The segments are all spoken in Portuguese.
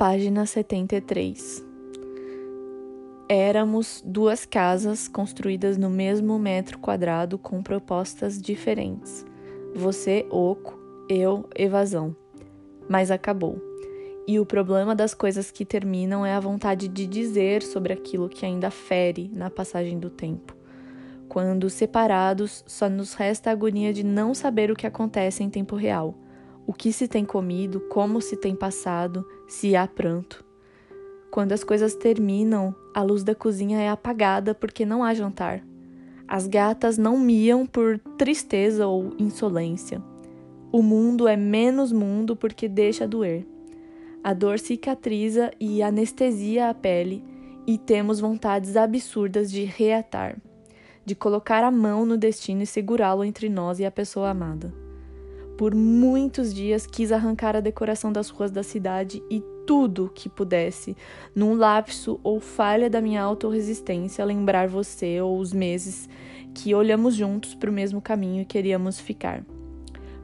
Página 73. Éramos duas casas construídas no mesmo metro quadrado com propostas diferentes. Você, oco, eu, evasão. Mas acabou. E o problema das coisas que terminam é a vontade de dizer sobre aquilo que ainda fere na passagem do tempo. Quando separados, só nos resta a agonia de não saber o que acontece em tempo real o que se tem comido, como se tem passado, se há pranto. Quando as coisas terminam, a luz da cozinha é apagada porque não há jantar. As gatas não miam por tristeza ou insolência. O mundo é menos mundo porque deixa doer. A dor cicatriza e anestesia a pele, e temos vontades absurdas de reatar, de colocar a mão no destino e segurá-lo entre nós e a pessoa amada. Por muitos dias quis arrancar a decoração das ruas da cidade e tudo que pudesse, num lapso ou falha da minha autorresistência, lembrar você ou os meses que olhamos juntos para o mesmo caminho e queríamos ficar.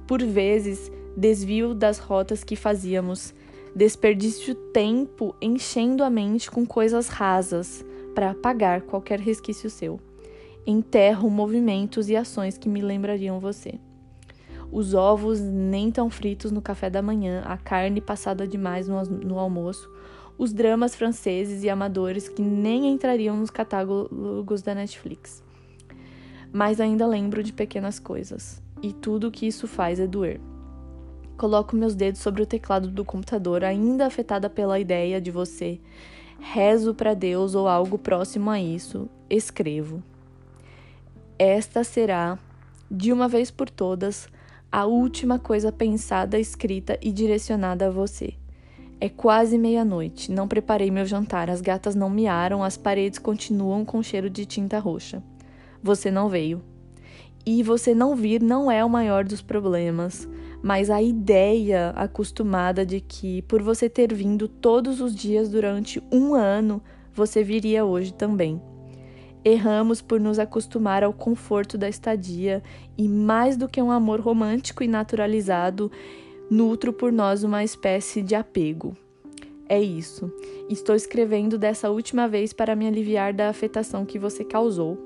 Por vezes, desvio das rotas que fazíamos, desperdício tempo enchendo a mente com coisas rasas para apagar qualquer resquício seu. Enterro movimentos e ações que me lembrariam você os ovos nem tão fritos no café da manhã, a carne passada demais no, no almoço, os dramas franceses e amadores que nem entrariam nos catálogos da Netflix. Mas ainda lembro de pequenas coisas, e tudo o que isso faz é doer. Coloco meus dedos sobre o teclado do computador, ainda afetada pela ideia de você. Rezo para Deus ou algo próximo a isso. Escrevo. Esta será, de uma vez por todas, a última coisa pensada, escrita e direcionada a você. É quase meia-noite, não preparei meu jantar, as gatas não miaram, as paredes continuam com cheiro de tinta roxa. Você não veio. E você não vir não é o maior dos problemas, mas a ideia acostumada de que, por você ter vindo todos os dias durante um ano, você viria hoje também. Erramos por nos acostumar ao conforto da estadia e, mais do que um amor romântico e naturalizado, nutro por nós uma espécie de apego. É isso. Estou escrevendo dessa última vez para me aliviar da afetação que você causou,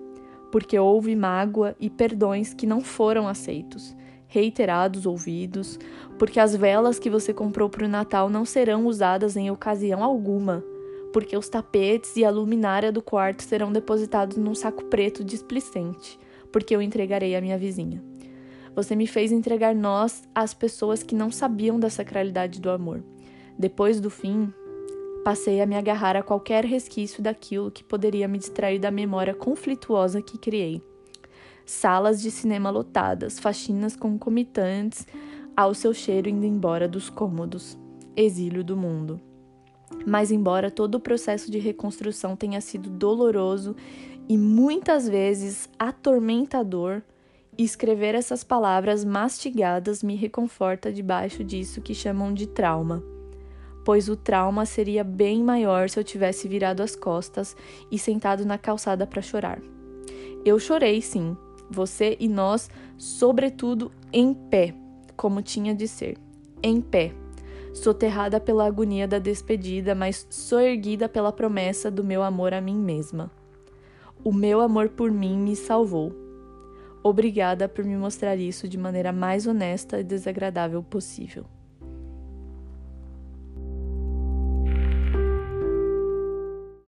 porque houve mágoa e perdões que não foram aceitos, reiterados ouvidos, porque as velas que você comprou para o Natal não serão usadas em ocasião alguma porque os tapetes e a luminária do quarto serão depositados num saco preto displicente, porque eu entregarei à minha vizinha. Você me fez entregar nós às pessoas que não sabiam da sacralidade do amor. Depois do fim, passei a me agarrar a qualquer resquício daquilo que poderia me distrair da memória conflituosa que criei. Salas de cinema lotadas, faxinas concomitantes ao seu cheiro indo embora dos cômodos. Exílio do mundo. Mas, embora todo o processo de reconstrução tenha sido doloroso e muitas vezes atormentador, escrever essas palavras mastigadas me reconforta debaixo disso que chamam de trauma. Pois o trauma seria bem maior se eu tivesse virado as costas e sentado na calçada para chorar. Eu chorei, sim, você e nós, sobretudo em pé, como tinha de ser. Em pé, soterrada pela agonia da despedida, mas soerguida pela promessa do meu amor a mim mesma. O meu amor por mim me salvou. Obrigada por me mostrar isso de maneira mais honesta e desagradável possível.